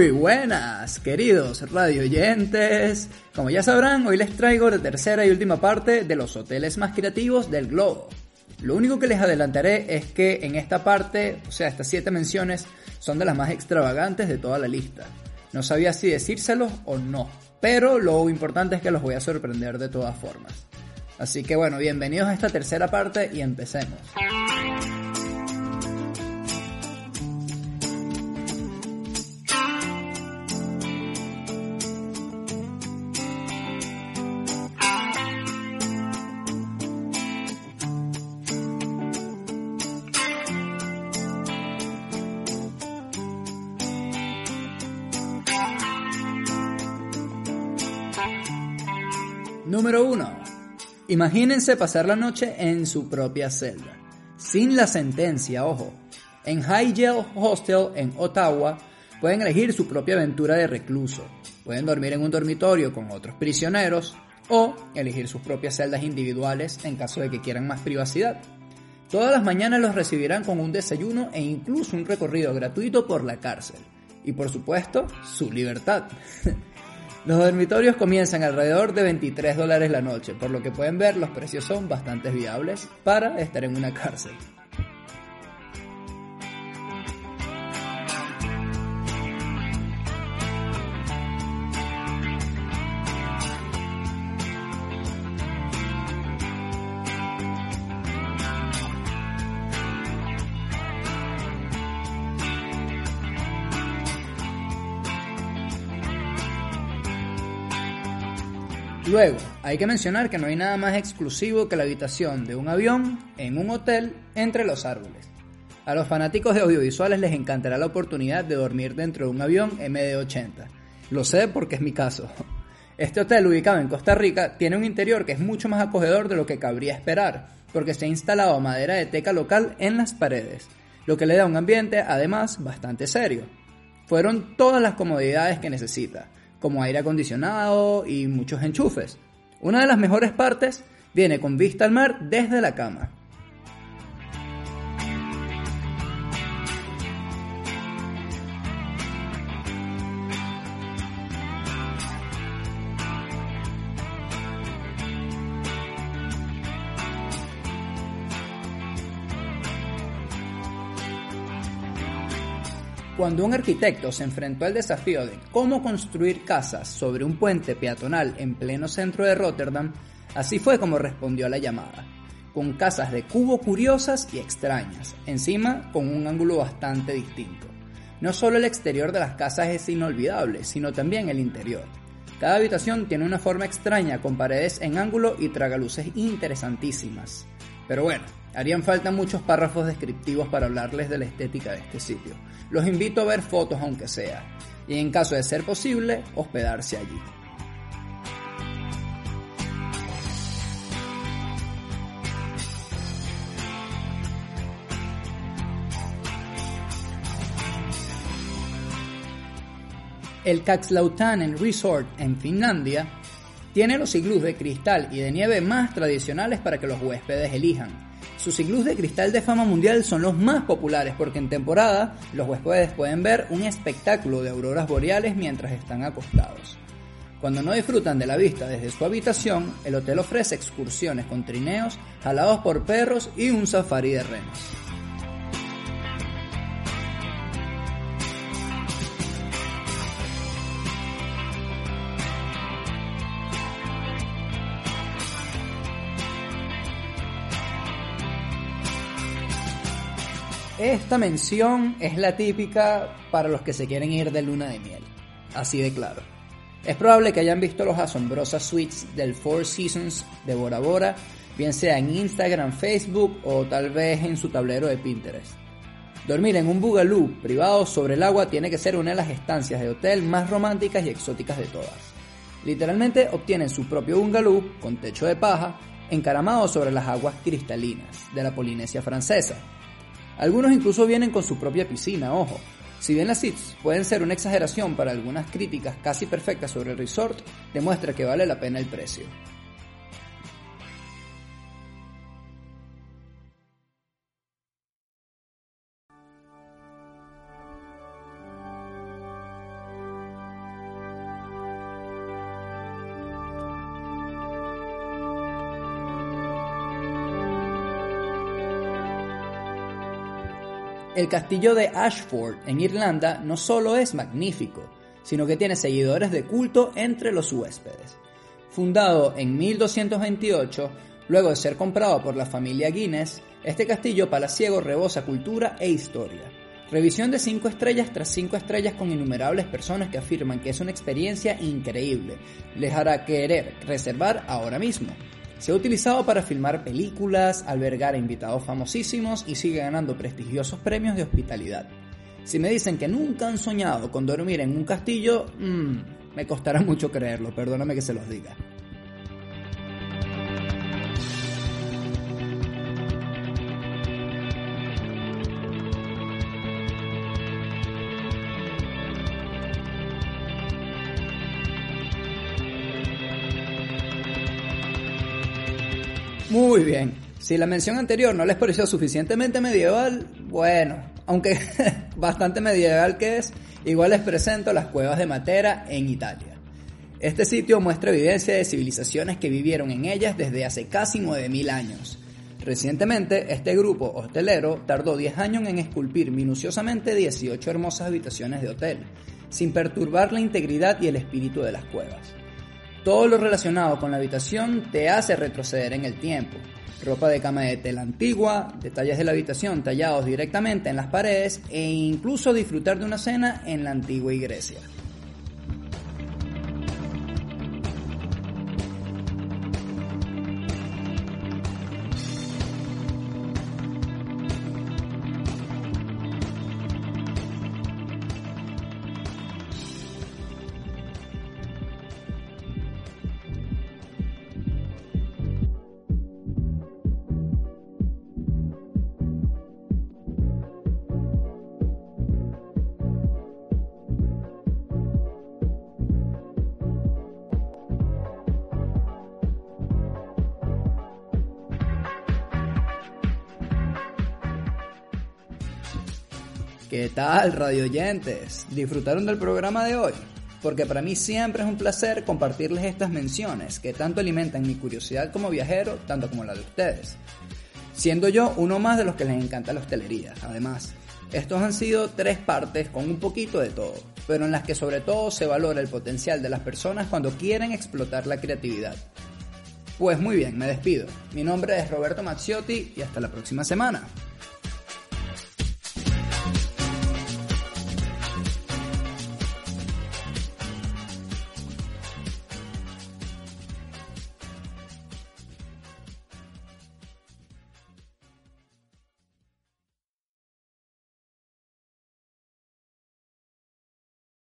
Muy buenas, queridos radio oyentes. Como ya sabrán, hoy les traigo la tercera y última parte de los hoteles más creativos del globo. Lo único que les adelantaré es que en esta parte, o sea, estas siete menciones, son de las más extravagantes de toda la lista. No sabía si decírselos o no, pero lo importante es que los voy a sorprender de todas formas. Así que bueno, bienvenidos a esta tercera parte y empecemos. Número 1. Imagínense pasar la noche en su propia celda, sin la sentencia, ojo. En High Jail Hostel en Ottawa pueden elegir su propia aventura de recluso. Pueden dormir en un dormitorio con otros prisioneros o elegir sus propias celdas individuales en caso de que quieran más privacidad. Todas las mañanas los recibirán con un desayuno e incluso un recorrido gratuito por la cárcel. Y por supuesto, su libertad. Los dormitorios comienzan alrededor de 23 dólares la noche, por lo que pueden ver los precios son bastante viables para estar en una cárcel. Luego, hay que mencionar que no hay nada más exclusivo que la habitación de un avión en un hotel entre los árboles. A los fanáticos de audiovisuales les encantará la oportunidad de dormir dentro de un avión MD-80. Lo sé porque es mi caso. Este hotel ubicado en Costa Rica tiene un interior que es mucho más acogedor de lo que cabría esperar, porque se ha instalado madera de teca local en las paredes, lo que le da un ambiente además bastante serio. Fueron todas las comodidades que necesita, como aire acondicionado y muchos enchufes. Una de las mejores partes viene con vista al mar desde la cama. Cuando un arquitecto se enfrentó al desafío de cómo construir casas sobre un puente peatonal en pleno centro de Rotterdam, así fue como respondió a la llamada, con casas de cubo curiosas y extrañas, encima con un ángulo bastante distinto. No solo el exterior de las casas es inolvidable, sino también el interior. Cada habitación tiene una forma extraña con paredes en ángulo y tragaluces interesantísimas. Pero bueno, harían falta muchos párrafos descriptivos para hablarles de la estética de este sitio los invito a ver fotos aunque sea, y en caso de ser posible, hospedarse allí. El Kaxlautanen Resort en Finlandia tiene los iglús de cristal y de nieve más tradicionales para que los huéspedes elijan sus iglús de cristal de fama mundial son los más populares porque en temporada los huéspedes pueden ver un espectáculo de auroras boreales mientras están acostados. Cuando no disfrutan de la vista desde su habitación, el hotel ofrece excursiones con trineos, jalados por perros y un safari de renos. Esta mención es la típica para los que se quieren ir de luna de miel, así de claro. Es probable que hayan visto los asombrosas suites del Four Seasons de Bora Bora, bien sea en Instagram, Facebook o tal vez en su tablero de Pinterest. Dormir en un boogaloo privado sobre el agua tiene que ser una de las estancias de hotel más románticas y exóticas de todas. Literalmente obtienen su propio bungalow con techo de paja, encaramado sobre las aguas cristalinas de la Polinesia francesa, algunos incluso vienen con su propia piscina, ojo. Si bien las suites pueden ser una exageración para algunas críticas casi perfectas sobre el resort, demuestra que vale la pena el precio. El castillo de Ashford en Irlanda no solo es magnífico, sino que tiene seguidores de culto entre los huéspedes. Fundado en 1228, luego de ser comprado por la familia Guinness, este castillo palaciego rebosa cultura e historia. Revisión de 5 estrellas tras 5 estrellas con innumerables personas que afirman que es una experiencia increíble. Les hará querer reservar ahora mismo. Se ha utilizado para filmar películas, albergar a invitados famosísimos y sigue ganando prestigiosos premios de hospitalidad. Si me dicen que nunca han soñado con dormir en un castillo, mmm, me costará mucho creerlo, perdóname que se los diga. Muy bien. Si la mención anterior no les pareció suficientemente medieval, bueno, aunque bastante medieval que es, igual les presento las cuevas de Matera en Italia. Este sitio muestra evidencia de civilizaciones que vivieron en ellas desde hace casi 9.000 años. Recientemente, este grupo hostelero tardó 10 años en esculpir minuciosamente 18 hermosas habitaciones de hotel, sin perturbar la integridad y el espíritu de las cuevas. Todo lo relacionado con la habitación te hace retroceder en el tiempo. Ropa de cama de tela antigua, detalles de la habitación tallados directamente en las paredes e incluso disfrutar de una cena en la antigua iglesia. ¿Qué tal, radio oyentes? ¿Disfrutaron del programa de hoy? Porque para mí siempre es un placer compartirles estas menciones que tanto alimentan mi curiosidad como viajero, tanto como la de ustedes. Siendo yo uno más de los que les encanta la hostelería, además. Estos han sido tres partes con un poquito de todo, pero en las que sobre todo se valora el potencial de las personas cuando quieren explotar la creatividad. Pues muy bien, me despido. Mi nombre es Roberto Mazziotti y hasta la próxima semana.